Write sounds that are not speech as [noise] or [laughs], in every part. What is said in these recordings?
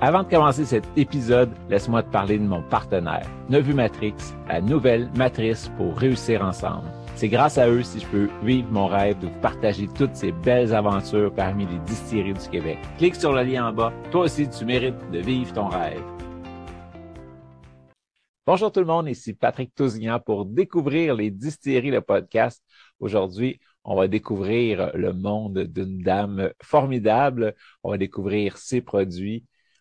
Avant de commencer cet épisode, laisse-moi te parler de mon partenaire, Nevu Matrix, la nouvelle matrice pour réussir ensemble. C'est grâce à eux si je peux vivre mon rêve de vous partager toutes ces belles aventures parmi les distilleries du Québec. Clique sur le lien en bas. Toi aussi, tu mérites de vivre ton rêve. Bonjour tout le monde, ici Patrick Tousignan pour découvrir les distilleries, le podcast. Aujourd'hui, on va découvrir le monde d'une dame formidable. On va découvrir ses produits.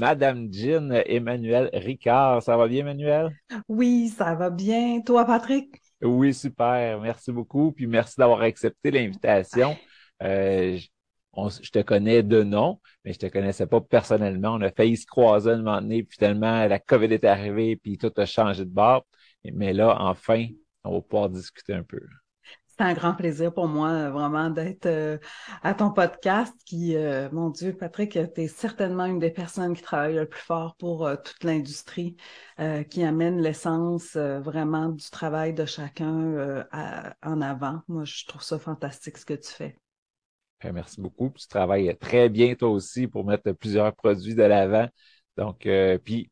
Madame Jean Emmanuel Ricard. Ça va bien, Emmanuel? Oui, ça va bien. Toi, Patrick? Oui, super. Merci beaucoup. Puis merci d'avoir accepté l'invitation. Euh, je te connais de nom, mais je te connaissais pas personnellement. On a failli se croiser un moment donné, puis finalement, la COVID est arrivée, puis tout a changé de bord. Mais là, enfin, on va pouvoir discuter un peu. C'est un grand plaisir pour moi, vraiment, d'être euh, à ton podcast qui, euh, mon Dieu, Patrick, tu es certainement une des personnes qui travaille le plus fort pour euh, toute l'industrie, qui amène l'essence vraiment du travail de chacun en avant. Moi, je trouve ça fantastique ce que tu fais. Ben, merci beaucoup. Tu travailles très bien toi aussi pour mettre plusieurs produits de l'avant. Donc, puis,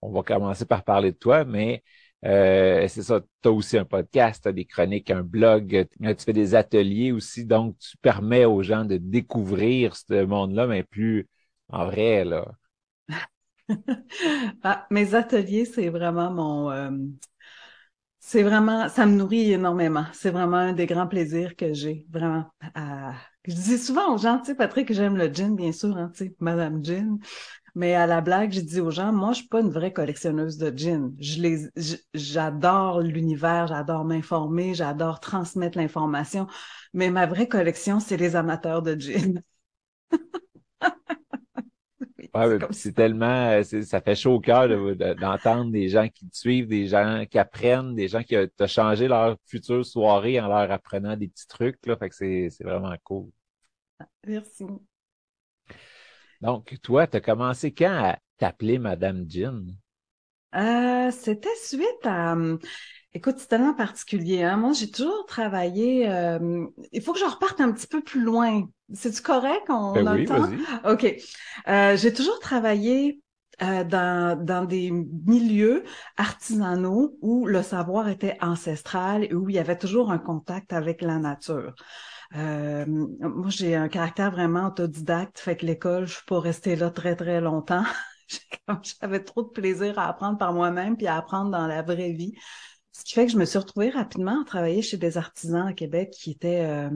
on va commencer par parler de toi, mais euh, c'est ça, tu as aussi un podcast, tu as des chroniques, un blog, tu fais des ateliers aussi, donc tu permets aux gens de découvrir ce monde-là, mais plus en vrai, là. [laughs] ah, mes ateliers, c'est vraiment mon... Euh, c'est vraiment, ça me nourrit énormément. C'est vraiment un des grands plaisirs que j'ai, vraiment. Je dis souvent aux gens, tu sais, Patrick, j'aime le gin, bien sûr, hein, tu sais, Madame Gin. Mais à la blague, je dis aux gens, moi, je suis pas une vraie collectionneuse de gin. Je les, j'adore l'univers, j'adore m'informer, j'adore transmettre l'information. Mais ma vraie collection, c'est les amateurs de gin. [laughs] ouais, c'est tellement, ça fait chaud au cœur d'entendre des gens qui te suivent, des gens qui apprennent, des gens qui ont changé leur future soirée en leur apprenant des petits trucs. Là, fait que c'est vraiment cool. Merci. Donc, toi, tu as commencé quand à t'appeler Madame Jean? Euh, c'était suite à... Hum, écoute, c'est tellement particulier. Hein? Moi, j'ai toujours travaillé... Euh, il faut que je reparte un petit peu plus loin. C'est-tu correct? On ben a oui, le temps? vas-y. OK. Euh, j'ai toujours travaillé euh, dans, dans des milieux artisanaux où le savoir était ancestral et où il y avait toujours un contact avec la nature. Euh, moi, j'ai un caractère vraiment autodidacte, fait que l'école, je suis pas restée là très, très longtemps. [laughs] J'avais trop de plaisir à apprendre par moi-même puis à apprendre dans la vraie vie. Ce qui fait que je me suis retrouvée rapidement à travailler chez des artisans à Québec qui étaient euh,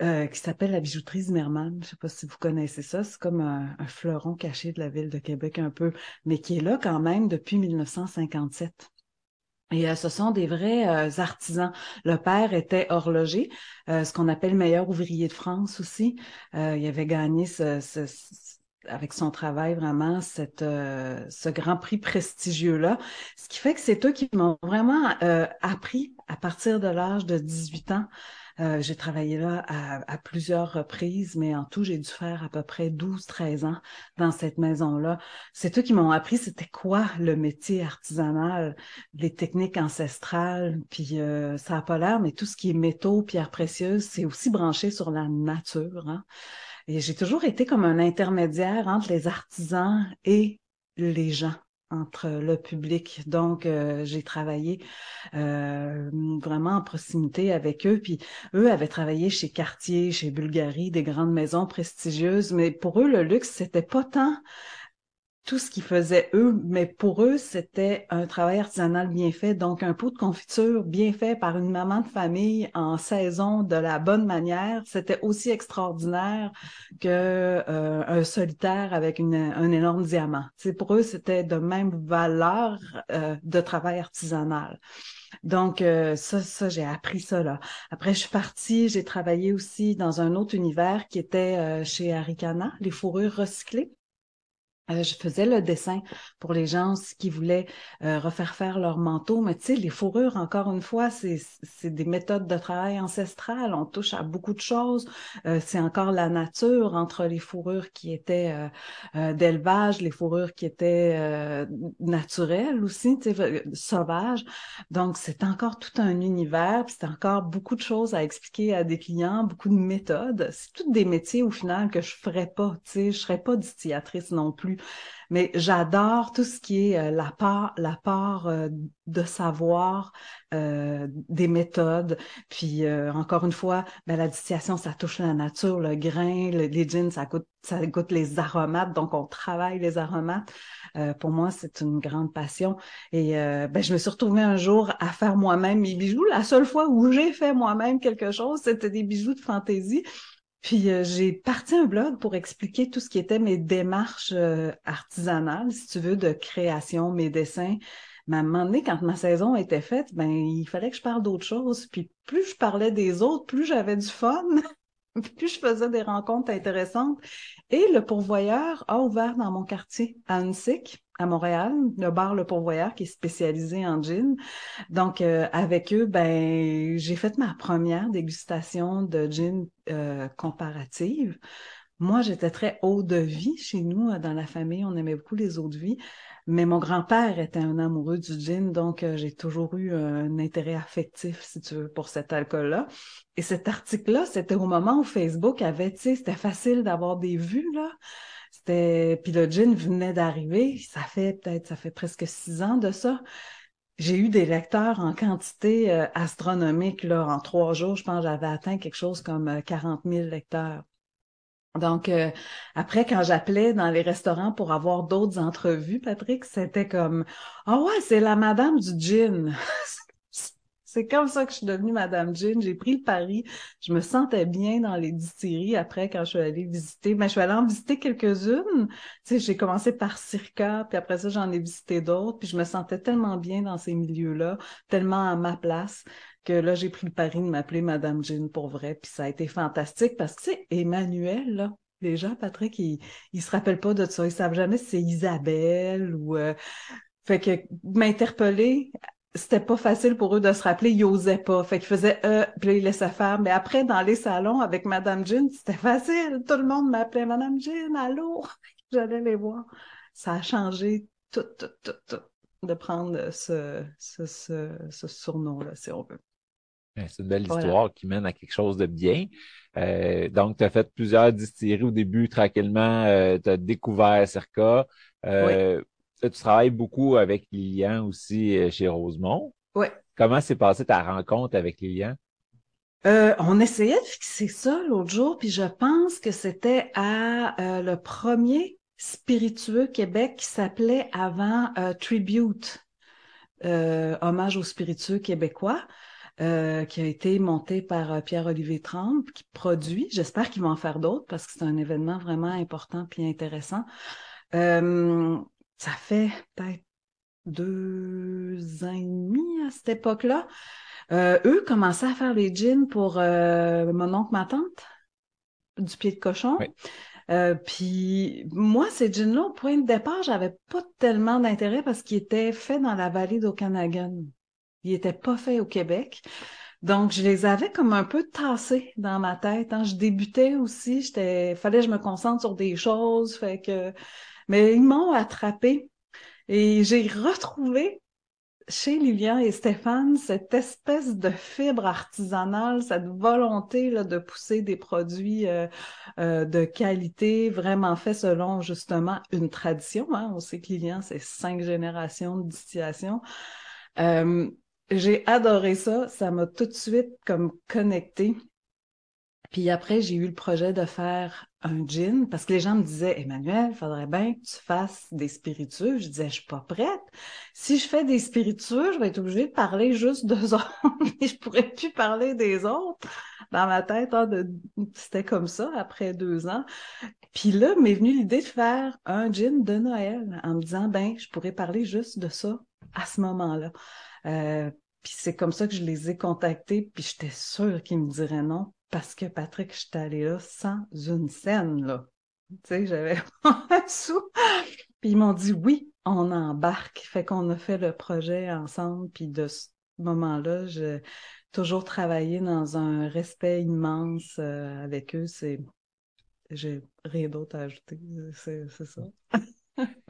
euh, qui s'appelle la bijouterie Zimmermann. Je sais pas si vous connaissez ça. C'est comme un, fleuron caché de la ville de Québec un peu, mais qui est là quand même depuis 1957. Et euh, ce sont des vrais euh, artisans. Le père était horloger, euh, ce qu'on appelle meilleur ouvrier de France aussi. il avait gagné ce, ce, avec son travail vraiment cette, ce grand prix prestigieux-là. Ce qui fait que c'est eux qui m'ont vraiment appris à partir de l'âge de 18 ans euh, j'ai travaillé là à, plusieurs reprises, mais en tout, j'ai dû faire à peu près 12-13 ans dans cette maison-là. C'est eux qui m'ont appris c'était quoi le métier artisanal, les techniques ancestrales, puis euh, ça n'a pas l'air, mais tout ce qui est métaux, pierres précieuses, c'est aussi branché sur la nature. Hein. Et j'ai toujours été comme un intermédiaire entre les artisans et les gens entre le public. Donc, euh, j'ai travaillé euh, vraiment en proximité avec eux. Puis, eux avaient travaillé chez Cartier, chez Bulgarie, des grandes maisons prestigieuses. Mais pour eux, le luxe, c'était pas tant tout ce qu'ils faisaient eux, mais pour eux, c'était un travail artisanal bien fait, donc un pot de confiture bien fait par une maman de famille en saison de la bonne manière, c'était aussi extraordinaire que euh, un solitaire avec une, un énorme diamant. C'est pour eux, c'était de même valeur euh, de travail artisanal. Donc, euh, ça, ça j'ai appris ça là. Après, je suis partie, j'ai travaillé aussi dans un autre univers qui était chez Aricana, les fourrures recyclées. Euh, je faisais le dessin pour les gens qui voulaient euh, refaire faire leur manteau, mais tu sais, les fourrures, encore une fois, c'est des méthodes de travail ancestrales. On touche à beaucoup de choses. Euh, c'est encore la nature entre les fourrures qui étaient d'élevage, les fourrures qui étaient naturelles aussi, tu sais, sauvages. Donc, c'est encore tout un univers, c'est encore beaucoup de choses à expliquer à des clients, beaucoup de méthodes. C'est toutes des métiers au final que je ferais pas, tu sais, je serais pas distillatrice non plus mais j'adore tout ce qui est euh, la part, la part euh, de savoir, euh, des méthodes. Puis encore une fois, ben, la distillation, ça touche la nature, le grain, les gins, ça goûte, ça goûte les aromates, donc on travaille les aromates. pour moi, c'est une grande passion. Et ben, je me suis retrouvée un jour à faire moi-même mes bijoux. La seule fois où j'ai fait moi-même quelque chose, c'était des bijoux de fantaisie. Puis euh, j'ai parti un blog pour expliquer tout ce qui était mes démarches euh, artisanales, si tu veux, de création, mes dessins. Mais à un moment donné, quand ma saison était faite, ben il fallait que je parle d'autre chose. Puis plus je parlais des autres, plus j'avais du fun, [laughs] plus je faisais des rencontres intéressantes. Et le pourvoyeur a ouvert dans mon quartier, à Annecyc, à Montréal, le bar Le Pourvoyeur qui est spécialisé en gin. Donc euh, avec eux, ben j'ai fait ma première dégustation de gin euh, comparative. Moi, j'étais très haut de vie chez nous, euh, dans la famille, on aimait beaucoup les eaux de vie. Mais mon grand-père était un amoureux du gin, donc j'ai toujours eu un intérêt affectif, si tu veux, pour cet alcool-là. Et cet article-là, c'était au moment où Facebook avait, tu sais, c'était facile d'avoir des vues, là. C'était puis le gin venait d'arriver. Ça fait peut-être ça fait presque six ans de ça. J'ai eu des lecteurs en quantité euh, astronomique là en trois jours. Je pense j'avais atteint quelque chose comme 40 euh, 000 lecteurs. Donc euh, après quand j'appelais dans les restaurants pour avoir d'autres entrevues, Patrick, c'était comme ah ouais c'est la madame du gin. [laughs] C'est comme ça que je suis devenue Madame Jean. J'ai pris le pari. Je me sentais bien dans les distilleries après quand je suis allée visiter. Mais ben, je suis allée en visiter quelques-unes. Tu sais, j'ai commencé par Circa, puis après ça, j'en ai visité d'autres. Puis je me sentais tellement bien dans ces milieux-là, tellement à ma place, que là, j'ai pris le pari de m'appeler Madame Jean pour vrai. Puis ça a été fantastique parce que, tu sais, Emmanuel, là, les gens, Patrick, ils, ils se rappellent pas de ça. Ils savent jamais si c'est Isabelle ou... Euh, fait que m'interpeller c'était pas facile pour eux de se rappeler, ils osaient pas. Fait qu'ils faisaient euh, puis là, ils laissaient faire. Mais après, dans les salons avec Madame Jean, c'était facile. Tout le monde m'appelait Madame Jean, allô? [laughs] J'allais les voir. Ça a changé tout, tout, tout, tout de prendre ce, ce, ce, surnom-là, si on veut. C'est une belle histoire qui mène à quelque chose de bien. Euh, donc, tu as fait plusieurs distilleries au début, tranquillement, euh, tu as découvert Circa. Euh, oui tu travailles beaucoup avec Lilian aussi euh, chez Rosemont. Oui. Comment s'est passée ta rencontre avec Lilian? Euh, on essayait de fixer ça l'autre jour, puis je pense que c'était à euh, le premier spiritueux Québec qui s'appelait avant Tribute, hommage aux spiritueux québécois. Qui a été monté par Pierre-Olivier Trempe, qui produit. J'espère qu'ils vont en faire d'autres parce que c'est un événement vraiment important puis intéressant ça fait peut-être deux ans et demi à cette époque-là. Euh, eux commençaient à faire les jeans pour euh, mon oncle, ma tante, du pied de cochon. Euh, puis moi, ces jeans-là, au point de départ, j'avais pas tellement d'intérêt parce qu'ils étaient faits dans la vallée d'Okanagan. Ils étaient pas faits au Québec. Donc, je les avais comme un peu tassés dans ma tête. Hein. Je débutais aussi, j'étais, fallait que je me concentre sur des choses, fait que mais ils m'ont attrapé et j'ai retrouvé chez Lilian et Stéphane cette espèce de fibre artisanale, cette volonté là, de pousser des produits euh, euh, de qualité vraiment faits selon justement une tradition. Hein. On sait que Lilian, c'est cinq générations de distillation. Euh, j'ai adoré ça. Ça m'a tout de suite comme connecté puis après, j'ai eu le projet de faire un gin parce que les gens me disaient, Emmanuel, faudrait bien que tu fasses des spiritueux. Je disais, je suis pas prête. Si je fais des spiritueux, je vais être obligée de parler juste d'eux autres [laughs] et je pourrais plus parler des autres. Dans ma tête, hein, c'était comme ça après deux ans. Puis là, m'est venue l'idée de faire un gin de Noël en me disant, ben, je pourrais parler juste de ça à ce moment-là. Euh, puis c'est comme ça que je les ai contactés, puis j'étais sûre qu'ils me diraient non parce que Patrick, je suis allée là sans une scène, là. Tu sais, j'avais [laughs] un sou. Puis ils m'ont dit oui, on embarque. Fait qu'on a fait le projet ensemble. Puis de ce moment-là, j'ai toujours travaillé dans un respect immense euh, avec eux. C'est, j'ai rien d'autre à ajouter. C'est, c'est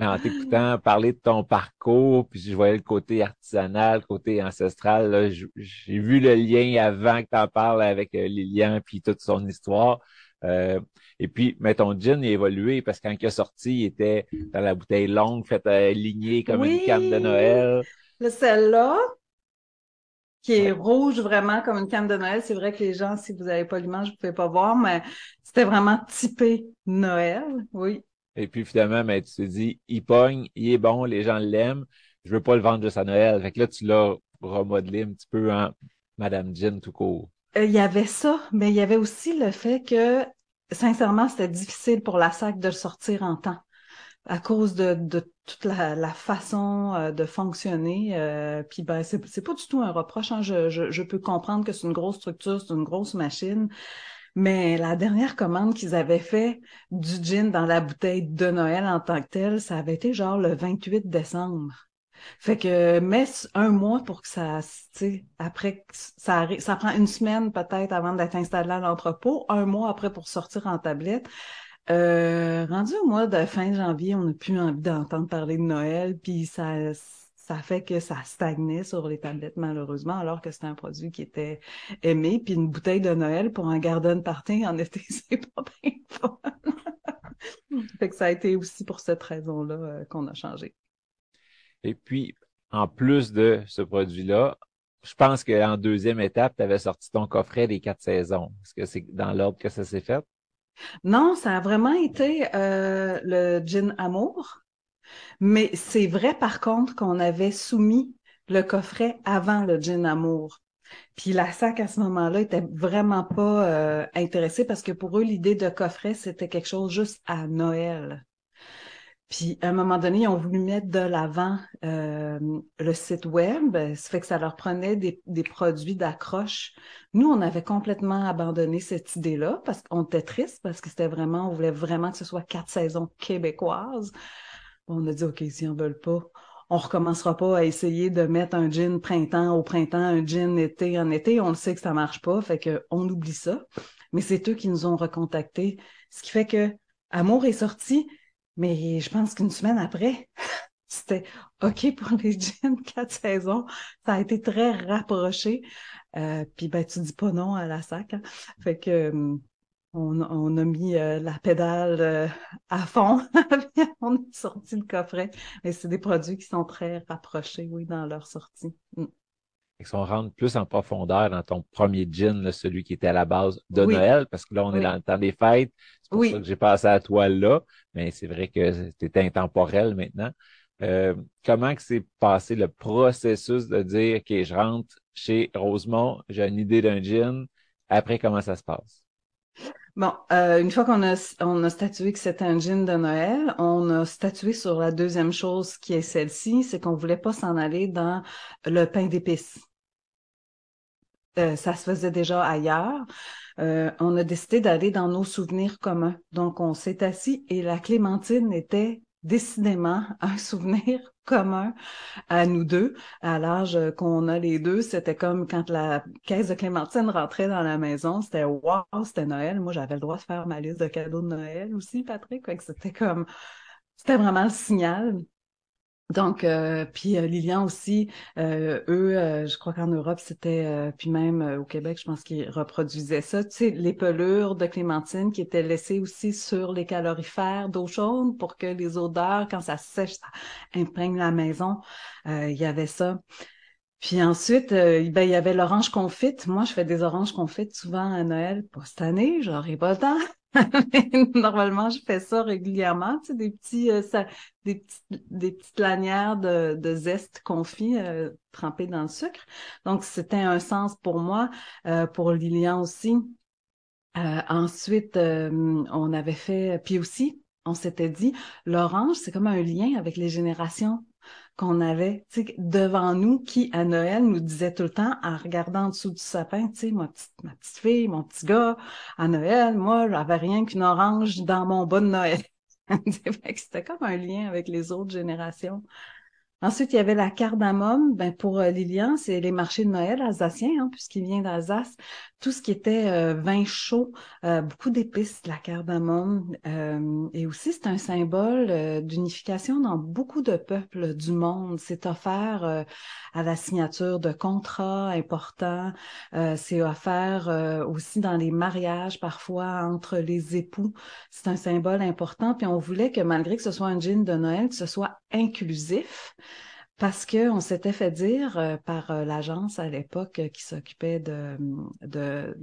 en t'écoutant parler de ton parcours, puis je voyais le côté artisanal, le côté ancestral, j'ai vu le lien avant que tu en parles avec euh, Lilian, puis toute son histoire. Euh, et puis, mais ton gin a évolué parce que quand il est sorti, il était dans la bouteille longue, faite euh, lignée comme une canne de Noël. Le celle-là, qui est rouge vraiment comme une canne de Noël. C'est vrai que les gens, si vous n'avez pas l'image, vous ne pouvez pas voir, mais c'était vraiment typé Noël, oui. Et puis finalement, mais tu te dis, il pogne, il est bon, les gens l'aiment, je veux pas le vendre juste à Noël. Fait que là, tu l'as remodelé un petit peu en Madame Gin tout court. Euh, il y avait ça, mais il y avait aussi le fait que, sincèrement, c'était difficile pour la SAC de le sortir en temps à cause de, toute la, façon euh, de fonctionner. Euh, puis ben, c'est, pas du tout un reproche. Hein. Je, je, peux comprendre que c'est une grosse structure, c'est une grosse machine. Mais la dernière commande qu'ils avaient fait du gin dans la bouteille de Noël en tant que tel, ça avait été genre le 28 décembre. Fait que mais un mois pour que ça, tu après ça arrive, ça prend une semaine peut-être avant d'être installé à l'entrepôt, un mois après pour sortir en tablette. Euh, rendu au mois de fin janvier, on n'a plus envie d'entendre parler de Noël, puis ça, ça fait que ça stagnait sur les tablettes malheureusement, alors que c'était un produit qui était aimé. Puis une bouteille de Noël pour un garden party en été, [laughs] c'est pas bien fun. fait que ça a été aussi pour cette raison-là euh, qu'on a changé. Et puis, en plus de ce produit-là, je pense qu'en deuxième étape, tu avais sorti ton coffret des quatre saisons. Est-ce que c'est dans l'ordre que ça s'est fait? Non, ça a vraiment été euh, le gin amour. Mais c'est vrai par contre qu'on avait soumis le coffret avant le gin amour. Puis la SAC à ce moment-là était vraiment pas euh, intéressée parce que pour eux l'idée de coffret c'était quelque chose juste à Noël. Puis à un moment donné, ils ont voulu mettre de l'avant euh, le site web, ça fait que ça leur prenait des, produits d'accroche. Nous, on avait complètement abandonné cette idée-là parce qu'on était triste parce que c'était vraiment, on voulait vraiment que ce soit quatre saisons québécoises. On a dit OK, si on veut pas, on recommencera pas à essayer de mettre un jean printemps au printemps, un jean été en été. On le sait que ça marche pas, fait que on oublie ça. Mais c'est eux qui nous ont recontactés, ce qui fait que Amour est sorti mais je pense qu'une semaine après, [laughs] c'était OK pour les [laughs] jeans quatre saisons. Ça a été très rapproché. Euh, puis ben tu dis pas non à la sac. Hein. Fait que hum, on, a mis euh, la pédale euh, à fond. [laughs] on a sorti le coffret. Mais c'est des produits qui sont très rapprochés, oui, dans leur sortie. Mm. Si on rentre plus en profondeur dans ton premier gin, celui qui était à la base de Noël, parce que là, on est dans le temps des fêtes. C'est pour ça que j'ai passé à toi là. Mais c'est vrai que c'était intemporel maintenant. Euh, comment que s'est passé le processus de dire, OK, je rentre chez Rosemont, j'ai une idée d'un gin. Après, comment ça se passe? Bon, euh, une fois qu'on a, on a statué que c'était un gin de Noël, on a statué sur la deuxième chose qui est celle-ci, c'est qu'on voulait pas s'en aller dans le pain d'épices. Euh, ça se faisait déjà ailleurs. Euh, on a décidé d'aller dans nos souvenirs communs. Donc, on s'est assis et la clémentine était décidément [laughs] un souvenir [laughs] commun à nous deux, à l'âge qu'on a les deux. C'était comme quand la caisse de clémentine rentrait dans la maison, c'était wow, c'était Noël. Moi, j'avais le droit de faire ma liste de cadeaux de Noël aussi, Patrick. C'était comme, c'était vraiment le signal. Donc, euh, puis euh, Lilian aussi, euh, eux, je crois qu'en Europe, c'était, puis même au Québec, je pense qu'ils reproduisaient ça. Tu sais, les pelures de clémentine qui étaient laissées aussi sur les calorifères d'eau chaude pour que les odeurs, quand ça sèche, ça imprègne la maison. Il y avait ça. Puis ensuite, ben, il y avait l'orange confite. Moi, je fais des oranges confites souvent à Noël. Pas cette année, j'aurais pas le temps. [laughs] Normalement, je fais ça régulièrement, tu sais, des petits, euh, des petites, des petites lanières de, de zeste confit euh, trempées dans le sucre. Donc, c'était un sens pour moi, euh, pour Lilian aussi. ensuite, on avait fait, puis aussi, on s'était dit, l'orange, c'est comme un lien avec les générations. Qu'on avait devant nous qui, à Noël, nous disait tout le temps, en regardant en dessous du sapin, tu sais, ma petite, ma fille, mon petit gars, à Noël, moi, j'avais rien qu'une orange dans mon bas de Noël. [laughs] C'était comme un lien avec les autres générations. Ensuite, il y avait la cardamome. Ben, pour euh, Lilian, c'est les marchés de Noël alsaciens, hein, puisqu'il vient d'Alsace. Tout ce qui était euh, vin chaud, euh, beaucoup d'épices, la cardamome. et aussi, c'est un symbole d'unification dans beaucoup de peuples du monde. C'est offert à la signature de contrats importants. c'est offert aussi dans les mariages, parfois, entre les époux. C'est un symbole important. Puis on voulait que malgré que ce soit un jean de Noël, que ce soit inclusif parce qu'on s'était fait dire euh, par euh, l'agence à l'époque euh, qui s'occupait de, de,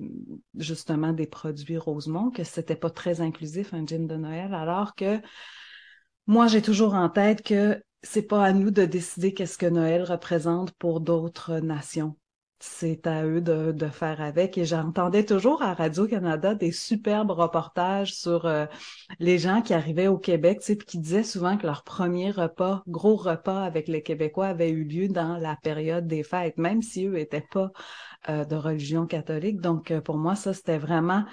justement des produits Rosemont que c'était pas très inclusif un gin de Noël, alors que moi j'ai toujours en tête que c'est pas à nous de décider qu'est-ce que Noël représente pour d'autres nations c'est à eux de, de, faire avec. Et j'entendais toujours à Radio-Canada des superbes reportages sur euh, les gens qui arrivaient au Québec, tu qui disaient souvent que leur premier repas, gros repas avec les Québécois avait eu lieu dans la période des fêtes, même si eux étaient pas euh, de religion catholique. Donc, euh, pour moi, ça, c'était vraiment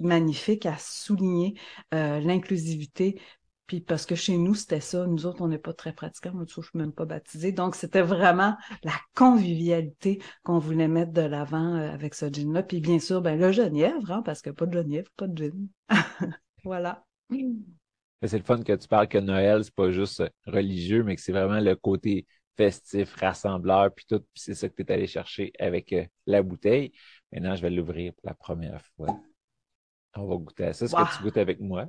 magnifique à souligner l'inclusivité puis parce que chez nous, c'était ça. Nous autres, on n'est pas très pratiquants. Moi, je ne suis même pas baptisée. Donc, c'était vraiment la convivialité qu'on voulait mettre de l'avant euh, avec ce gin-là. Puis bien sûr, ben le genièvre, hein, parce que pas de genièvre, pas de gin. [laughs] voilà. C'est le fun que tu parles que Noël, c'est pas juste religieux, mais que c'est vraiment le côté festif, rassembleur, puis tout. Puis c'est ça que tu es allé chercher avec euh, la bouteille. Maintenant, je vais l'ouvrir pour la première fois. On va goûter à ça. Est-ce que tu goûtes avec moi?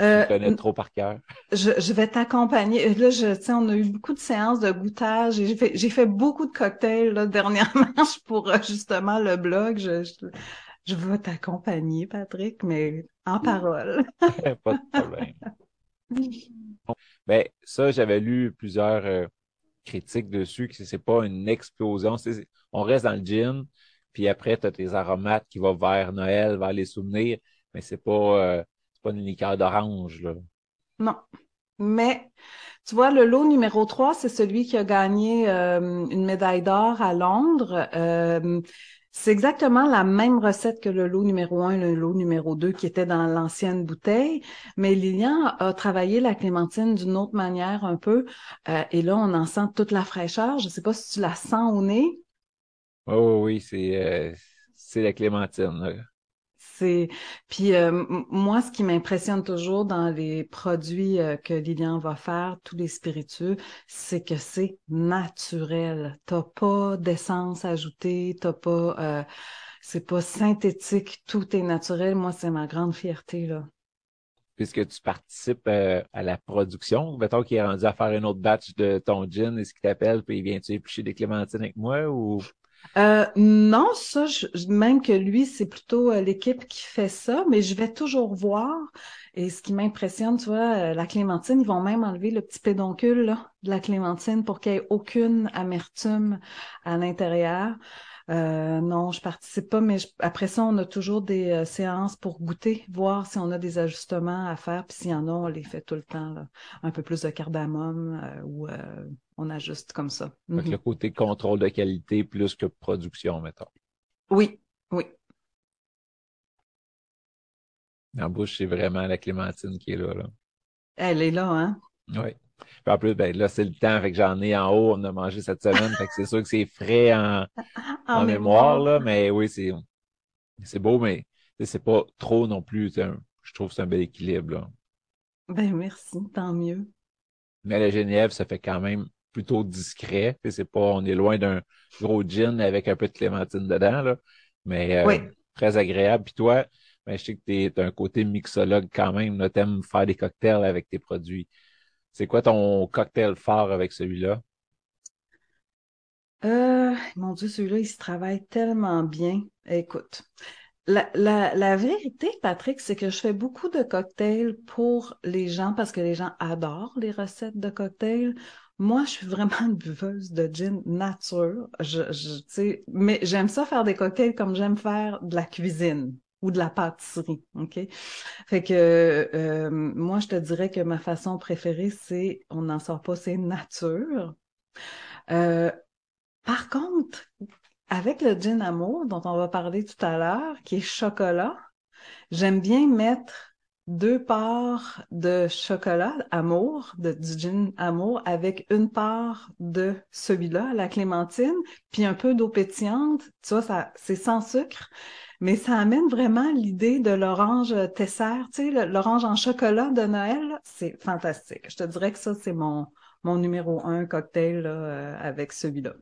Euh, connais trop par cœur. Je, je vais t'accompagner. Là, je, on a eu beaucoup de séances de goûtage. J'ai fait, j'ai fait beaucoup de cocktails là, [laughs] dernièrement pour euh, justement le blog. Je, je, je vais t'accompagner, Patrick, mais en parole. [laughs] Pas de problème. ben, ça, j'avais lu plusieurs euh, critiques dessus, que c'est pas une explosion. On reste dans le gin, puis après, tu as tes aromates qui vont vers Noël, vers les souvenirs, mais c'est pas euh, pas une liqueur d'orange, là. Non. Mais tu vois, le lot numéro 3, c'est celui qui a gagné euh, une médaille d'or à Londres. Euh, c'est exactement la même recette que le lot numéro 1 et le lot numéro 2 qui était dans l'ancienne bouteille, mais Lilian a travaillé la clémentine d'une autre manière un peu, euh, et là, on en sent toute la fraîcheur. Je ne sais pas si tu la sens au nez. Oh oui, c'est c'est la clémentine. C'est puis euh, moi, ce qui m'impressionne toujours dans les produits euh, que Lilian va faire, tous les spiritueux, c'est que c'est naturel. T'as pas d'essence ajoutée, t'as pas, euh, c'est pas synthétique, tout est naturel. Moi, c'est ma grande fierté là. Puisque tu participes à la production, mettons qu'il est rendu à faire une autre batch de ton gin, est-ce qu'il t'appelle puis il vient-tu éplucher des clémentines avec moi ou? Euh, non, ça, je, même que lui, c'est plutôt euh, l'équipe qui fait ça, mais je vais toujours voir. Et ce qui m'impressionne, tu vois, euh, la clémentine, ils vont même enlever le petit pédoncule de la clémentine pour qu'il n'y ait aucune amertume à l'intérieur. Non, je participe pas, mais après ça, on a toujours des séances pour goûter, voir si on a des ajustements à faire, puis s'il y en a, on les fait tout le temps. Un peu plus de cardamome ou on ajuste comme ça. Avec le mhm. côté contrôle de qualité plus que production, mettons. Oui, oui. En bouche, c'est vraiment la clémentine qui est là. là. Elle est là, hein? Oui. Puis en plus, ben, là, c'est le temps, fait que j'en ai en haut, on a mangé cette semaine, fait que c'est sûr que c'est frais en, [laughs] en, mémoire, là, mais oui, c'est, c'est beau, mais c'est pas trop non plus. Je trouve que c'est un bel équilibre. Là. Ben merci, tant mieux. Mais la Genève, ça fait quand même plutôt discret. C'est pas, on est loin d'un gros gin avec un peu de clémentine dedans, là. Mais euh, très agréable. Puis toi, ben, je sais que tu es, un côté mixologue quand même. Tu aimes faire des cocktails avec tes produits. C'est quoi ton cocktail fort avec celui-là? Euh, mon Dieu, celui-là, il se travaille tellement bien. Écoute, la, la, la vérité, Patrick, c'est que je fais beaucoup de cocktails pour les gens parce que les gens adorent les recettes de cocktails. Moi, je suis vraiment une buveuse de gin nature. Je, je, mais j'aime ça faire des cocktails comme j'aime faire de la cuisine. ou de la pâtisserie, ok? Fait que euh, moi, je te dirais que ma façon préférée, c'est on n'en sort pas, c'est nature. Euh, par contre, avec le gin amour dont on va parler tout à l'heure, qui est chocolat, j'aime bien mettre deux parts de chocolat amour, de, du gin amour, avec une part de celui-là, la clémentine, puis un peu d'eau pétillante. Tu vois, ça, c'est sans sucre, mais ça amène vraiment l'idée de l'orange Tesser, tu sais, l'orange en chocolat de Noël. C'est fantastique. Je te dirais que ça, c'est mon, mon numéro un cocktail euh, avec celui-là.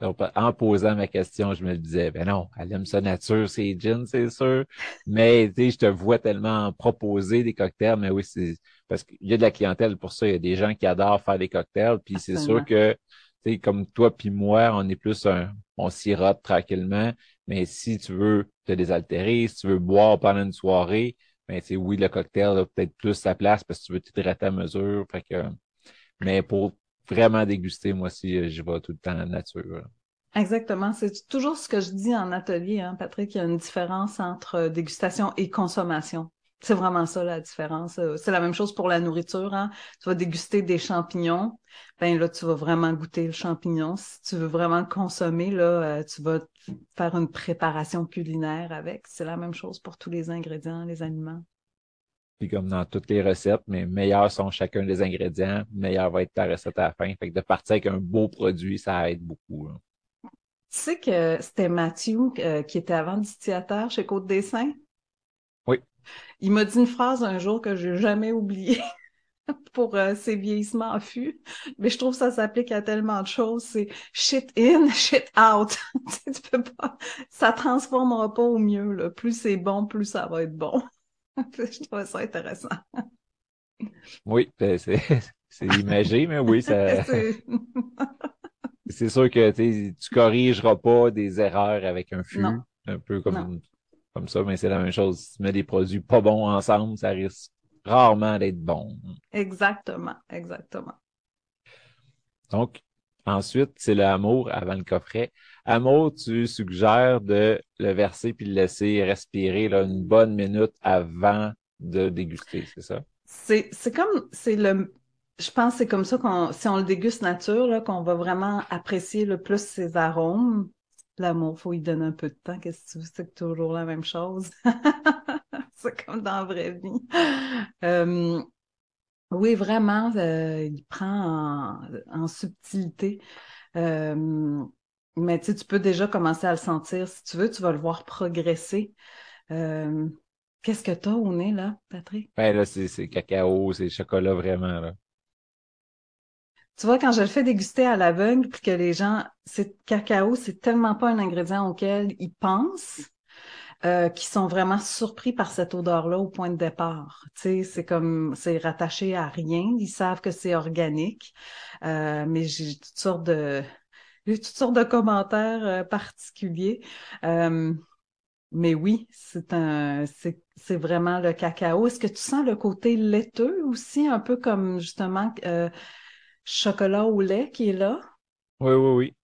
Donc, en posant ma question, je me disais, ben non, elle aime ça nature, c'est gin, c'est sûr. Mais, tu sais, je te vois tellement proposer des cocktails, mais oui, c'est parce qu'il y a de la clientèle pour ça. Il y a des gens qui adorent faire des cocktails. Puis c'est sûr que, tu sais, comme toi puis moi, on est plus un, on sirote tranquillement. Mais si tu veux te désaltérer, si tu veux boire pendant une soirée, ben, tu oui, le cocktail a peut-être plus sa place parce que tu veux t'hydrater à mesure. Fait que, mais pour vraiment déguster, moi aussi, euh, je vais tout le temps la nature. Exactement. C'est toujours ce que je dis en atelier, hein, Patrick. Il y a une différence entre euh, dégustation et consommation. C'est vraiment ça la différence. Euh, c'est la même chose pour la nourriture. Hein. Tu vas déguster des champignons, ben là tu vas vraiment goûter le champignon. Si tu veux vraiment consommer, là, tu vas faire une préparation culinaire avec. C'est la même chose pour tous les ingrédients, les aliments. Puis comme dans toutes les recettes, mais meilleurs sont chacun des ingrédients, meilleur va être ta recette à la fin. Fait que de partir avec un beau produit, ça aide beaucoup. Tu sais que c'était Mathieu euh, qui était avant distillateur chez Côte des Saints? Oui. Il m'a dit une phrase un jour que je n'ai jamais oubliée [laughs] pour euh, ses vieillissements en fût. Mais je trouve que ça s'applique à tellement de choses. C'est shit in, [laughs] shit out. [laughs] tu peux pas, ça transformera pas au mieux. Là. Plus c'est bon, plus ça va être bon. [laughs] je trouvais ça intéressant. Oui, ben, c'est [laughs] imagé, mais oui, ça. [laughs] c'est sûr que tu corrigeras pas des erreurs avec un fût. Un peu comme, comme ça, mais c'est la même chose. Si tu mets des produits pas bons ensemble, ça risque rarement d'être bon. Exactement, exactement. Donc, ensuite, c'est l'amour avant le coffret. Amour, tu suggères de le verser puis le laisser respirer là, une bonne minute avant de déguster, c'est ça? C'est, c'est comme, c'est le, je pense que c'est comme ça qu'on, si on le déguste nature, là, qu'on va vraiment apprécier le plus ses arômes. L'amour, faut y donner un peu de temps. Qu'est-ce que tu veux? C'est toujours la même chose. [laughs] c'est comme dans la vraie vie. Euh, oui, vraiment, euh, il prend en, subtilité. Euh, mais tu peux déjà commencer à le sentir. Si tu veux, tu vas le voir progresser. Euh, qu'est-ce que tu as au nez, là, Patrick? Ben là, c'est cacao, c'est chocolat vraiment, là. Tu vois, quand je le fais déguster à l'aveugle, puis que les gens, c'est cacao, c'est tellement pas un ingrédient auquel ils pensent, euh, qui sont vraiment surpris par cette odeur-là au point de départ. Tu sais, c'est comme, c'est rattaché à rien. Ils savent que c'est organique, euh, mais j'ai toutes sortes de, j'ai toutes sortes de commentaires euh, particuliers. Euh, mais oui, c'est un, c'est, c'est vraiment le cacao. Est-ce que tu sens le côté laiteux aussi, un peu comme justement euh, chocolat au lait qui est là? Oui, oui, oui.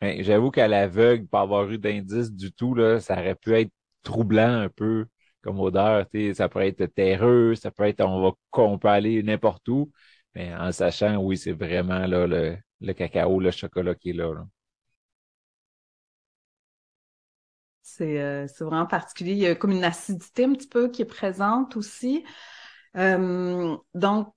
Ben, j'avoue qu'à l'aveugle, pas avoir eu d'indice du tout, là, ça aurait pu être troublant un peu comme odeur. Ça pourrait être terreux, ça peut être on va on peut aller n'importe où. Mais en sachant, oui, c'est vraiment là le, le cacao, le chocolat qui est là. Euh, c'est vraiment particulier. Il y a comme une acidité un petit peu qui est présente aussi. Euh, donc,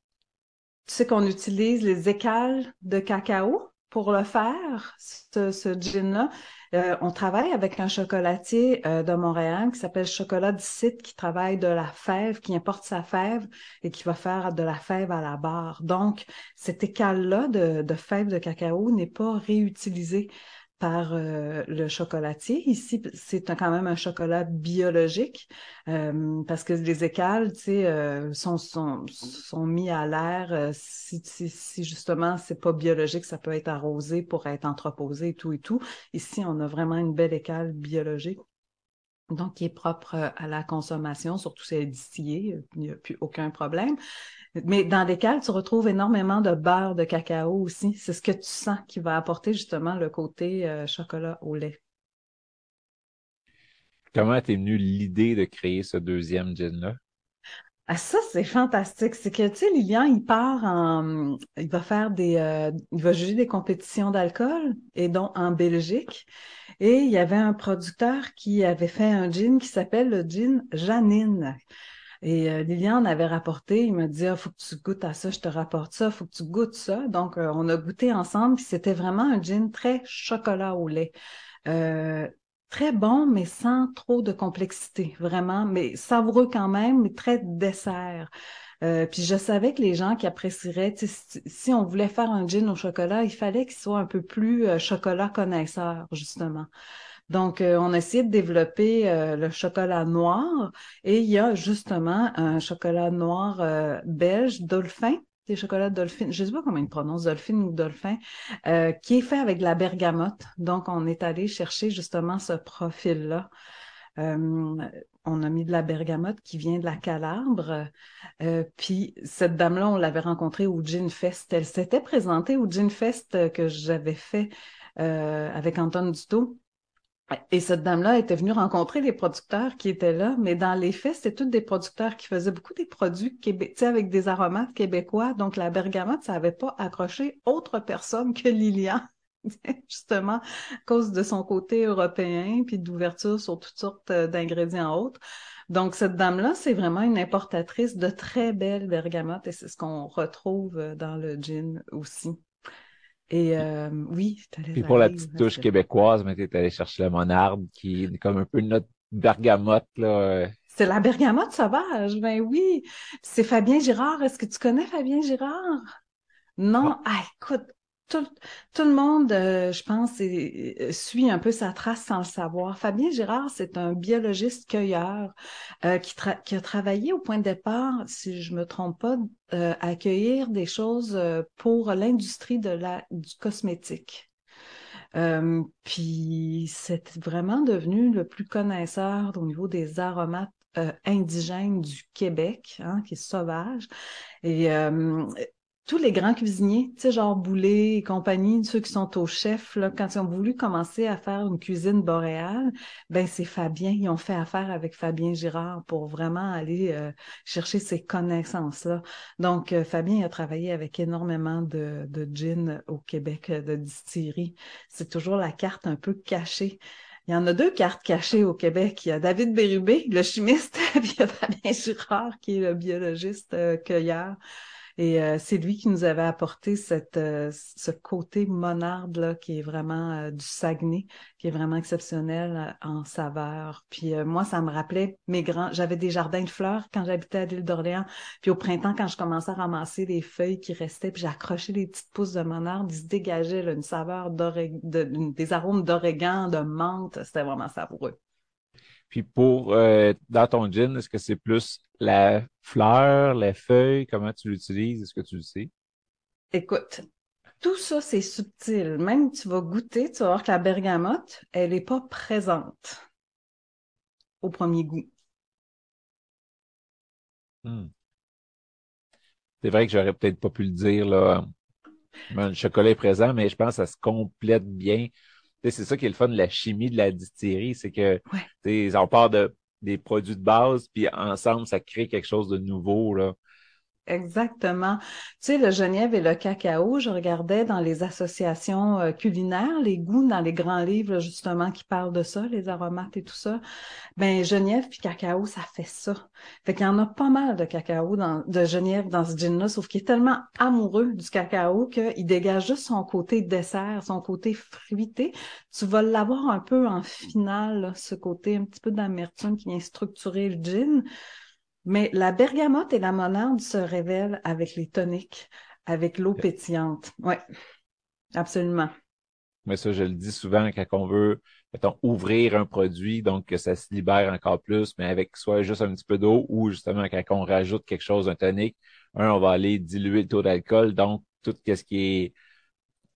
tu sais qu'on utilise les écales de cacao pour le faire, ce, ce gin-là. Euh, on travaille avec un chocolatier euh, de Montréal qui s'appelle Chocolat du qui travaille de la fève, qui importe sa fève et qui va faire de la fève à la barre. Donc, cette écale-là de, de fève de cacao n'est pas réutilisée par euh, le chocolatier. Ici, c'est quand même un chocolat biologique euh, parce que les écales, tu sais, euh, sont, sont, sont mis à l'air. Si, si, si, justement c'est pas biologique, ça peut être arrosé pour être entreposé et tout et tout. Ici, on a vraiment une belle écale biologique. Donc, qui est propre à la consommation, surtout si elle est distillée, il n'y a plus aucun problème. Mais dans lesquels tu retrouves énormément de beurre de cacao aussi. C'est ce que tu sens qui va apporter justement le côté euh, chocolat au lait. comment t'es venue l'idée de créer ce deuxième gin-là? Ah, ça, c'est fantastique. C'est que, tu sais, Lilian, il part en... Il va faire des... Euh, il va juger des compétitions d'alcool, et donc en Belgique. Et il y avait un producteur qui avait fait un gin qui s'appelle le gin Janine. Et euh, Lilian avait rapporté, il m'a dit, ah, faut que tu goûtes à ça, je te rapporte ça, faut que tu goûtes ça. Donc, euh, on a goûté ensemble, puis c'était vraiment un gin très chocolat au lait. Euh, très bon, mais sans trop de complexité, vraiment, mais savoureux quand même, mais très dessert. Euh, puis je savais que les gens qui apprécieraient, si, si, on voulait faire un gin au chocolat, il fallait qu'il soit un peu plus euh, chocolat connaisseur, justement. Donc, euh, on a essayé de développer le chocolat noir et il y a justement un chocolat noir belge, Dolphin, des chocolats Dolphin, je ne sais pas comment ils prononcent, Dolphin ou Dolphin, euh, qui est fait avec de la bergamote. Donc, on est allé chercher justement ce profil-là. Euh, on a mis de la bergamote qui vient de la Calabre. Euh, puis cette dame-là, on l'avait rencontrée au Gin Fest. Elle s'était présentée au Gin Fest que j'avais fait avec Antoine Duto et cette dame-là était venue rencontrer les producteurs qui étaient là, mais dans les faits, c'était tous des producteurs qui faisaient beaucoup des produits québécois, avec des aromates québécois. Donc, la bergamote, ça n'avait pas accroché autre personne que Lilian, [laughs] justement, à cause de son côté européen, puis d'ouverture sur toutes sortes euh, d'ingrédients autres. Donc, cette dame-là, c'est vraiment une importatrice de très belles bergamotes, et c'est ce qu'on retrouve euh, dans le gin aussi. Et euh, oui, Puis pour la petite touche québécoise, mais tu es allé chercher la monarde, qui est comme un peu notre bergamote, là. Euh. C'est la bergamote sauvage, ben oui. C'est Fabien Girard. Est-ce que tu connais Fabien Girard? Non, ah, écoute, tout, le monde, euh, je pense, euh, suit un peu sa trace sans le savoir. Fabien Girard, c'est un biologiste cueilleur euh, qui, a travaillé au point de départ, si je me trompe pas, à accueillir des choses pour l'industrie du cosmétique. puis c'est vraiment devenu le plus connaisseur au niveau des aromates indigènes du Québec, hein, qui est sauvage. Et tous les grands cuisiniers, tu sais, genre Boulet et compagnie, ceux qui sont au chef, là, quand ils ont voulu commencer à faire une cuisine boréale, ben c'est Fabien, ils ont fait affaire avec Fabien Girard pour vraiment aller euh, chercher ces connaissances-là. Donc, euh, Fabien a travaillé avec énormément de, de gin au Québec, euh, de distillerie. C'est toujours la carte un peu cachée. Il y en a deux cartes cachées au Québec. Il y a David Bérubé, le chimiste, [laughs] puis il y a Fabien Girard, qui est le biologiste cueilleur. Et euh, c'est lui qui nous avait apporté cette, euh, ce côté monarde là, qui est vraiment euh, du Saguenay, qui est vraiment exceptionnel en saveur. Puis moi, ça me rappelait mes grands. J'avais des jardins de fleurs quand j'habitais à l'île d'Orléans. Puis au printemps, quand je commençais à ramasser les feuilles qui restaient, puis j'accrochais les petites pousses de monarde, il se dégageait une saveur de, des arômes d'origan, de menthe. C'était vraiment savoureux. Puis pour euh, dans ton gin, est-ce que c'est plus la fleur, les feuilles, comment tu l'utilises, est-ce que tu le sais? Écoute, tout ça, c'est subtil. Même tu vas goûter, tu vas voir que la bergamote, elle n'est pas présente au premier goût. Hmm. C'est vrai que j'aurais peut-être pas pu le dire, là. Le chocolat est présent, mais je pense que ça se complète bien c'est ça qui est le fun de la chimie de la distillerie, c'est que ouais. on part de des produits de base, puis ensemble, ça crée quelque chose de nouveau. Là. Exactement. Tu sais, le Genève et le cacao, je regardais dans les associations euh, culinaires, les goûts dans les grands livres, justement, qui parlent de ça, les aromates et tout ça. Ben, Genève puis cacao, ça fait ça. Fait qu'il y en a pas mal de cacao dans, de Genève dans ce gin-là, sauf qu'il est tellement amoureux du cacao qu'il dégage juste son côté dessert, son côté fruité. Tu vas l'avoir un peu en finale, ce côté un petit peu d'amertume qui vient structurer le gin. Mais la bergamote et la monarde se révèlent avec les toniques, avec l'eau pétillante. Oui, absolument. Mais ça, je le dis souvent quand on veut, mettons, ouvrir un produit, donc que ça se libère encore plus, mais avec soit juste un petit peu d'eau ou justement quand on rajoute quelque chose, un tonique, un, on va aller diluer le taux d'alcool, donc tout ce qui est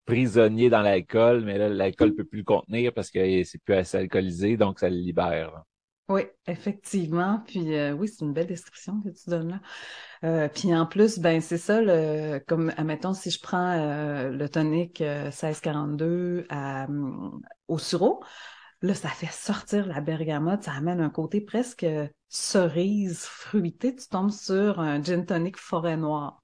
prisonnier dans l'alcool, mais là, l'alcool peut plus le contenir parce que c'est plus assez alcoolisé, donc ça le libère. Oui, effectivement. Puis euh, oui, c'est une belle description que tu donnes là. Euh, puis en plus, ben c'est ça, le, comme admettons, si je prends euh, le tonique 1642 à, au sureau, Là, ça fait sortir la bergamote, ça amène un côté presque cerise fruité. Tu tombes sur un gin tonic forêt noire.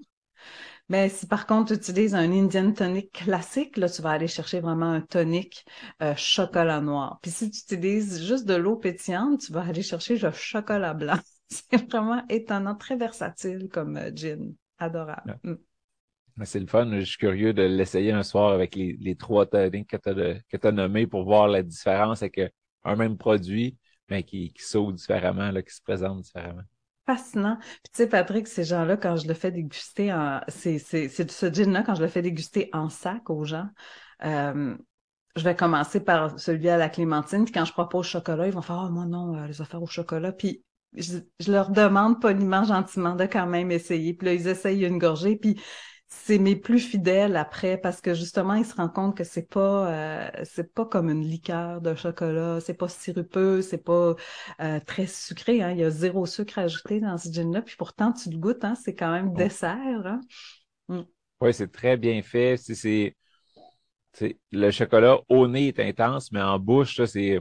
Mais si par contre tu utilises un Indian tonic classique, là, tu vas aller chercher vraiment un tonic euh, chocolat noir. Puis si tu utilises juste de l'eau pétillante, tu vas aller chercher le chocolat blanc. [laughs] C'est vraiment étonnant, très versatile comme euh, gin. Adorable. Mm. C'est le fun. Je suis curieux de l'essayer un soir avec les, les trois tonics que tu as, nommés pour voir la différence avec un même produit, mais qui, qui saute différemment, là, qui se présente différemment. Fascinant. Puis tu sais, Patrick, ces gens-là, quand je le fais déguster en. C'est, ce gin-là, quand je le fais déguster en sac aux gens, euh, je vais commencer par celui à la clémentine. Puis quand je propose chocolat, ils vont faire Oh moi non, euh, les affaires au chocolat. Puis je, je, leur demande poliment, gentiment de quand même essayer. Puis là, ils essayent une gorgée. Puis c'est mes plus fidèles après parce que justement ils se rendent compte que c'est pas euh, c'est pas comme une liqueur de chocolat, c'est pas sirupeux, c'est pas euh, très sucré. Hein. Il y a zéro sucre ajouté dans ce gin là, puis pourtant tu le goûtes, hein, c'est quand même dessert. Hein? Mm. Oui, c'est très bien fait. C'est le chocolat au nez est intense, mais en bouche, c'est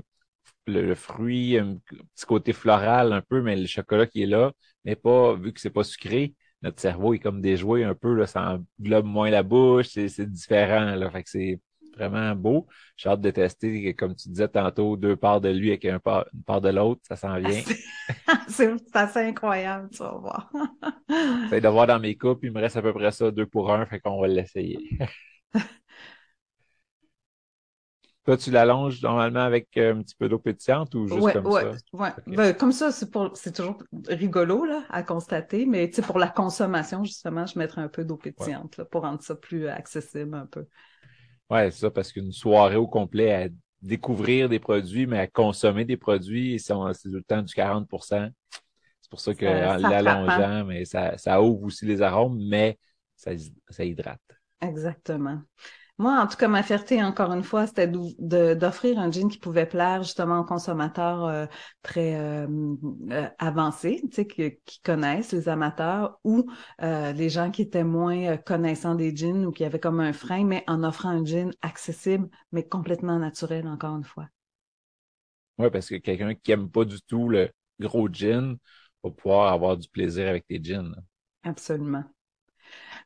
le, fruit, un petit côté floral un peu, mais le chocolat qui est là n'est pas, vu que c'est pas sucré, notre cerveau est comme déjoué un peu, là, ça englobe moins la bouche, c'est différent, là, fait que c'est vraiment beau. J'ai hâte de tester, comme tu disais tantôt, deux parts de lui avec un une part de l'autre, ça s'en vient. [laughs] c'est assez incroyable, tu vas voir. J'essaie de voir dans mes coupes, il me reste à peu près ça, deux pour un, fait qu'on va l'essayer. [laughs] Toi, tu l'allonges normalement avec euh, un petit peu d'eau pétillante ou juste comme ça? Oui, ben, comme ça, c'est pour c'est toujours rigolo là, à constater, mais pour la consommation, justement, je mettrais un peu d'eau pétillante là, pour rendre ça plus accessible un peu. Oui, c'est ça, parce qu'une soirée au complet à découvrir des produits, mais à consommer des produits, c'est tout le temps du 40% C'est pour ça que ça, l'allongeant, mais ça, ça ouvre aussi les arômes, mais ça, ça hydrate. Exactement. Moi, en tout cas, ma fierté, encore une fois, c'était d'offrir un jean qui pouvait plaire justement aux consommateurs euh, très euh, euh, avancés, tu sais, qui, connaissent les amateurs ou les gens qui étaient moins connaissants des jeans ou qui avaient comme un frein, mais en offrant un jean accessible, mais complètement naturel, encore une fois. Oui, parce que quelqu'un qui aime pas du tout le gros jean va pouvoir avoir du plaisir avec tes jeans. Absolument.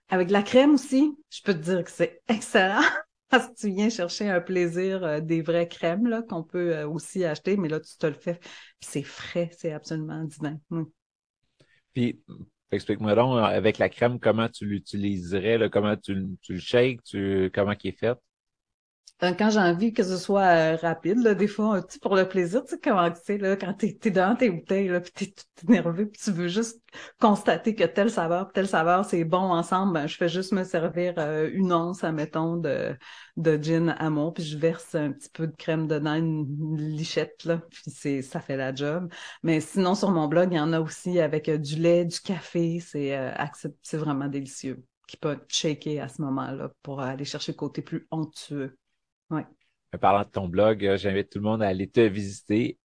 Avec la crème aussi, je peux te dire que c'est [laughs] excellent. Parce que tu viens chercher un plaisir euh, des vraies crèmes là qu'on peut euh, aussi acheter, mais là tu te le fais, c'est frais, c'est absolument divin. Puis explique-moi donc avec la crème comment tu l'utiliserais, comment tu, tu le shakes, tu comment qui est fait? Euh, quand j'ai envie que ce soit euh, rapide, là, des fois, tu pour le plaisir, tu sais comment c'est là, quand t'es es dans tes bouteilles, là, puis t'es tout nerveux, puis tu veux juste constater que telle saveur, telle saveur, c'est bon ensemble, ben, je fais juste me servir euh, une once, admettons, de, de gin amont, puis je verse un petit peu de crème dedans, une, lichette, là, puis c'est ça fait la job. Mais sinon, sur mon blog, il y en a aussi avec du lait, du café, c'est c'est vraiment délicieux qui peut shaker à ce moment-là pour aller chercher le côté plus onctueux. Oui. Parlant de ton blog, euh, j'invite tout le monde à aller te visiter.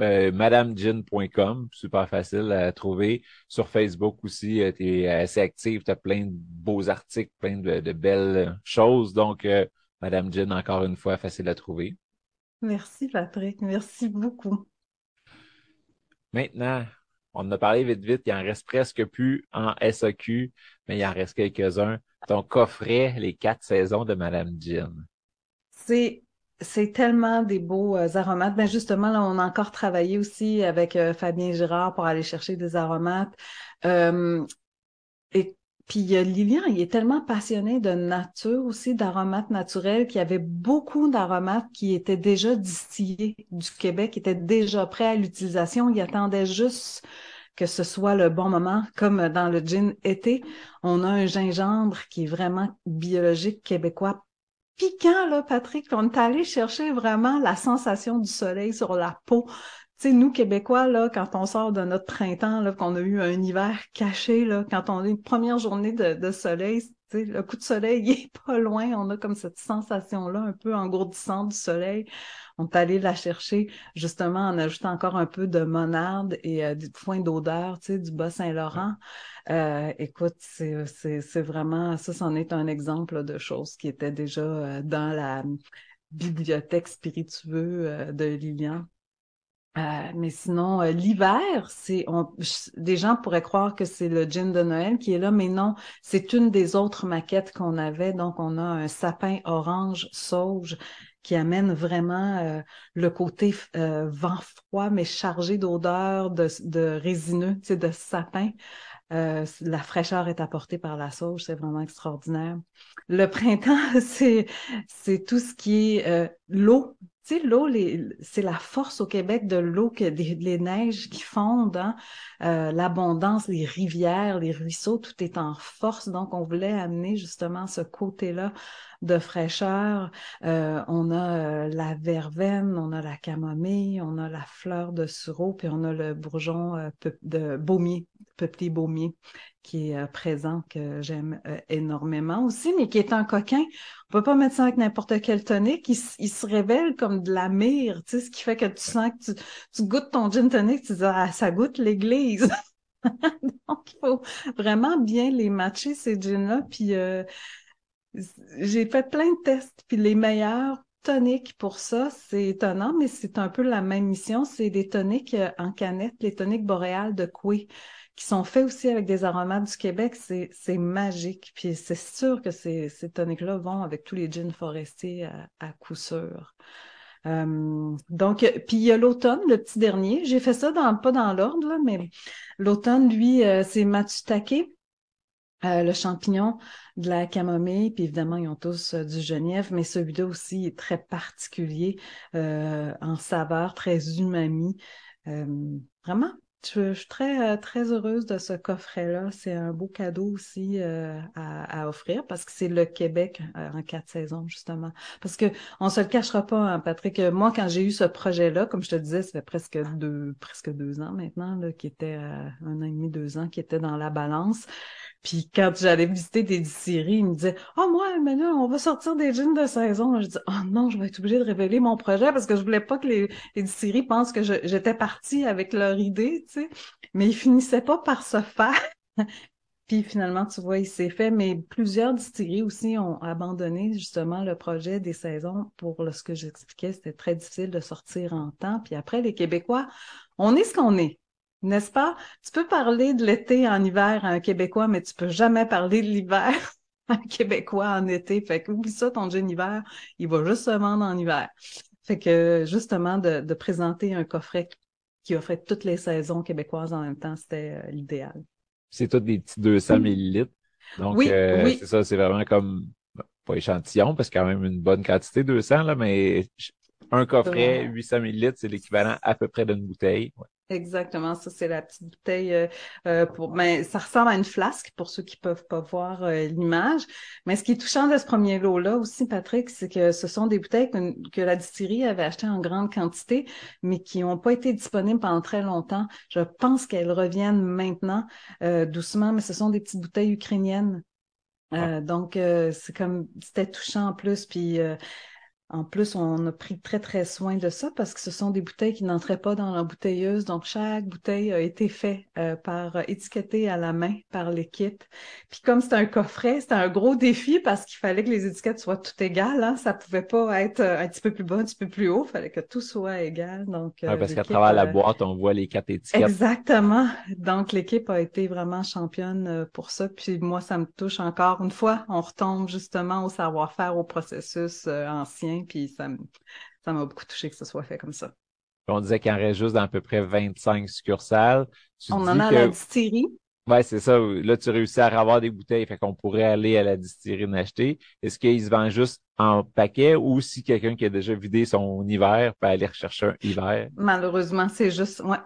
Euh, madamegin.com, super facile à trouver. Sur Facebook aussi, euh, tu es assez active, tu as plein de beaux articles, plein de, belles choses. Donc, Madame Gin, encore une fois, facile à trouver. Merci Patrick, merci beaucoup. Maintenant, on en a parlé vite vite, il en reste presque plus en SAQ, mais il en reste quelques-uns. Ton coffret, les quatre saisons de Madame Gin. C'est c'est tellement des beaux euh, aromates. Ben justement, là, on a encore travaillé aussi avec euh, Fabien Girard pour aller chercher des aromates. Euh, et puis Lilian, il est tellement passionné de nature aussi, d'aromates naturels, qu'il y avait beaucoup d'aromates qui étaient déjà distillés du Québec, qui étaient déjà prêts à l'utilisation. Il attendait juste que ce soit le bon moment, comme dans le gin été. On a un gingembre qui est vraiment biologique québécois piquant, là, Patrick. On est allé chercher vraiment la sensation du soleil sur la peau. Tu sais, nous, Québécois, là, quand on sort de notre printemps, là, qu'on a eu un hiver caché, là, quand on a une première journée de, soleil, tu sais, le coup de soleil [laughs] il est pas loin. On a comme cette sensation-là un peu engourdissante du soleil. On est allé la chercher justement en ajoutant encore un peu de monarde et euh, du foin d'odeur, tu sais, du Bas-Saint-Laurent. Euh, écoute, c'est vraiment, ça, c'en est un exemple de choses qui étaient déjà euh, dans la bibliothèque spiritueux de Lilian. Euh, mais sinon, euh, l'hiver, c'est on, des gens pourraient croire que c'est le gin de Noël qui est là, mais non, c'est une des autres maquettes qu'on avait. Donc, on a un sapin orange sauge qui amène vraiment euh, le côté vent froid, mais chargé d'odeurs de, résineux, de sapin. la fraîcheur est apportée par la sauge, c'est vraiment extraordinaire. Le printemps, [laughs] c'est c'est tout ce qui est l'eau, tu sais, l'eau, c'est la force au Québec de l'eau, que les neiges qui fondent, hein, euh, l'abondance, les rivières, les ruisseaux, tout est en force. Donc, on voulait amener justement ce côté-là de fraîcheur. Euh, on a euh, la verveine, on a la camomille, on a la fleur de sureau, puis on a le bourgeon de baumier, petit baumier qui est présent, que j'aime énormément aussi, mais qui est un coquin on peut pas mettre ça avec n'importe quel tonic. Il, se révèle comme de la mire, tu sais, ce qui fait que tu sens que tu, goûtes ton gin tonic, tu dis, ah, ça goûte l'église. [laughs] Donc, il faut vraiment bien les matcher, ces gins-là. Puis, euh, j'ai fait plein de tests. Puis, les meilleurs toniques pour ça, c'est étonnant, mais c'est un peu la même mission. C'est des toniques euh, en canette, les toniques boréales de Coué qui sont faits aussi avec des aromates du Québec, c'est, magique. Puis c'est sûr que ces, ces toniques-là vont avec tous les gins forestiers à, à coup sûr. Euh, donc, puis il y a l'automne, le petit dernier. J'ai fait ça dans, pas dans l'ordre, mais l'automne, lui, euh, c'est Matsutake, euh, le champignon de la camomille, puis évidemment, ils ont tous du genièvre, mais celui-là aussi est très particulier en saveur, très umami. vraiment je, suis très, euh, très heureuse de ce coffret-là. C'est un beau cadeau aussi euh, à, offrir parce que c'est le Québec euh, en quatre saisons, justement. Parce que on se le cachera pas, hein, Patrick. Moi, quand j'ai eu ce projet-là, comme je te disais, ça fait presque deux, presque deux ans maintenant, là, qui était un an et demi, deux ans, qui était dans la balance. Puis quand j'allais visiter des distilleries, ils me disaient « Oh, moi, Emmanuel, on va sortir des jeans de saison. » Je dis « Oh non, je vais être obligée de révéler mon projet parce que je voulais pas que les, les distilleries pensent que j'étais partie avec leur idée, tu sais. » Mais ils finissaient pas par se faire. [laughs] Puis finalement, tu vois, il s'est fait, mais plusieurs distilleries aussi ont abandonné justement le projet des saisons pour ce que j'expliquais, c'était très difficile de sortir en temps. Puis après, les Québécois, on est ce qu'on est. N'est-ce pas? Tu peux parler de l'été en hiver à un Québécois, mais tu peux jamais parler de l'hiver [laughs] à un Québécois en été. Fait que oublie ça, ton jeune hiver, il va juste se vendre en hiver. Fait que justement, de, présenter un coffret qui offrait toutes les saisons québécoises en même temps, c'était euh, l'idéal. C'est tout des petits 200 millilitres. Donc, oui, euh, c'est ça, c'est vraiment comme, pas échantillon, parce qu'il y a quand même une bonne quantité, 200, là, mais un coffret, 800 millilitres, c'est l'équivalent à peu près d'une bouteille. Exactement, ça c'est la petite bouteille euh, euh, pour mais ça ressemble à une flasque pour ceux qui peuvent pas voir euh, l'image. Mais ce qui est touchant de ce premier lot-là aussi, Patrick, c'est que ce sont des bouteilles que, la distillerie avait achetées en grande quantité, mais qui n'ont pas été disponibles pendant très longtemps. Je pense qu'elles reviennent maintenant doucement, mais ce sont des petites bouteilles ukrainiennes. Ah. Donc c'est comme c'était touchant en plus, puis en plus, on a pris très, très soin de ça parce que ce sont des bouteilles qui n'entraient pas dans la bouteilleuse. Donc, chaque bouteille a été faite euh, par euh, étiqueté à la main par l'équipe. Puis comme c'est un coffret, c'était un gros défi parce qu'il fallait que les étiquettes soient toutes égales. Hein. Ça pouvait pas être euh, un petit peu plus bas, un petit peu plus haut. Il fallait que tout soit égal. Donc, parce qu'à travers la boîte, on voit les quatre étiquettes. Exactement. Donc, l'équipe a été vraiment championne pour ça. Puis moi, ça me touche encore une fois. On retombe justement au savoir-faire, au processus ancien puis ça m'a beaucoup touché que ce soit fait comme ça. On disait qu'il en reste juste dans à peu près 25 succursales. on en a à la distillerie. Ouais, c'est ça. Là, tu réussis à avoir des bouteilles, fait qu'on pourrait aller à la distillerie en acheter. Est-ce qu'ils se vendent juste en paquet ou si quelqu'un qui a déjà vidé son hiver peut aller rechercher un hiver? Malheureusement, c'est juste, ouais,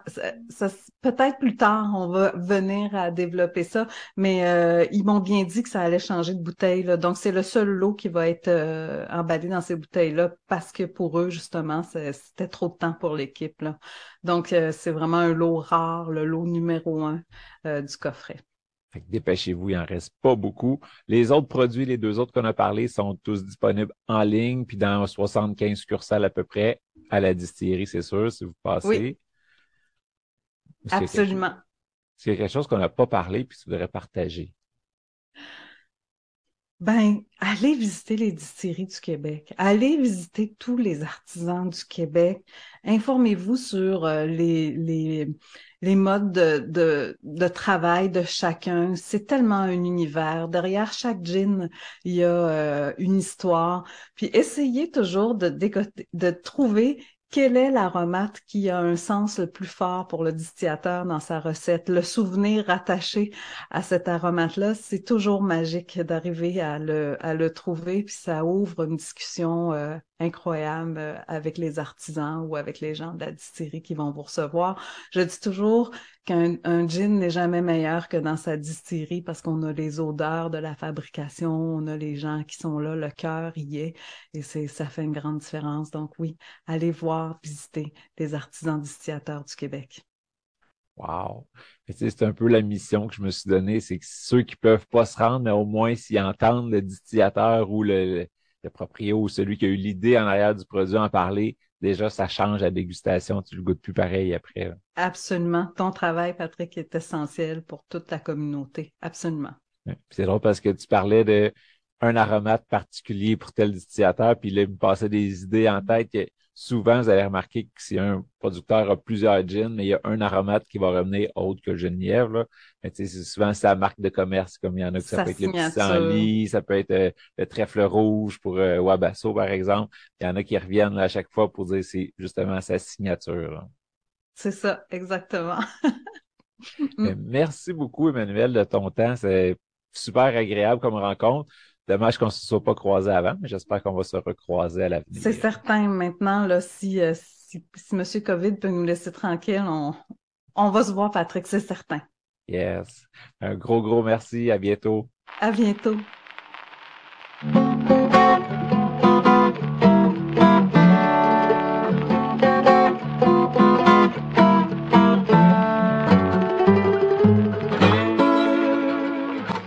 ça, peut-être plus tard, on va venir à développer ça, mais euh, ils m'ont bien dit que ça allait changer de bouteille. Là. Donc, c'est le seul lot qui va être euh, emballé dans ces bouteilles-là parce que pour eux, justement, c'était trop de temps pour l'équipe. Donc, euh, c'est vraiment un lot rare, le lot numéro un du coffret. Fait dépêchez-vous, il en reste pas beaucoup. Les autres produits, les deux autres qu'on a parlé, sont tous disponibles en ligne, puis dans 75 succursales à peu près, à la distillerie, c'est sûr, si vous passez. Oui. Absolument. C'est quelque chose qu'on n'a pas parlé, puis tu voudrais partager. Ben, allez visiter les distilleries du Québec. Allez visiter tous les artisans du Québec. Informez-vous sur euh, les, les, modes de, de, de, travail de chacun. C'est tellement un univers. Derrière chaque gin, il y a euh, une histoire. Puis essayez toujours de, de trouver quel est l'aromate qui a un sens le plus fort pour le distillateur dans sa recette? Le souvenir attaché à cet aromate-là, c'est toujours magique d'arriver à le, à le trouver, puis ça ouvre une discussion euh, incroyable euh, avec les artisans ou avec les gens de la distillerie qui vont vous recevoir. Je dis toujours qu'un un gin n'est jamais meilleur que dans sa distillerie parce qu'on a les odeurs de la fabrication, on a les gens qui sont là, le cœur y est, et c'est ça fait une grande différence. Donc oui, allez voir, visiter les artisans distillateurs du Québec. Wow! C'est un peu la mission que je me suis donnée, c'est que ceux qui peuvent pas se rendre, mais au moins s'ils entendent le distillateur ou le, le proprio ou celui qui a eu l'idée en arrière du produit en parler, déjà, ça change la dégustation. Tu le goûtes plus pareil après. Absolument. Ton travail, Patrick, est essentiel pour toute la communauté. Absolument. C'est drôle parce que tu parlais de un aromate particulier pour tel distillateur, puis là, il me passait des idées en tête souvent, vous allez remarquer que si un producteur a plusieurs gins, mais il y a un aromate qui va revenir autre que le genièvre, là. Mais c'est souvent sa marque de commerce, comme il y en a que ça peut être le pissenlit, ça peut être euh, le trèfle rouge pour euh, Wabasso, par exemple. Il y en a qui reviennent à chaque fois pour dire c'est justement sa signature. C'est ça, exactement. [laughs] merci beaucoup, Emmanuel, de ton temps. C'est super agréable comme rencontre. Dommage qu'on ne se soit pas croisé avant, mais j'espère qu'on va se recroiser à l'avenir. C'est certain. Maintenant, là, si, euh, si, si M. COVID peut nous laisser tranquille, on, on va se voir, Patrick, c'est certain. Yes. Un gros, gros merci. À bientôt. À bientôt.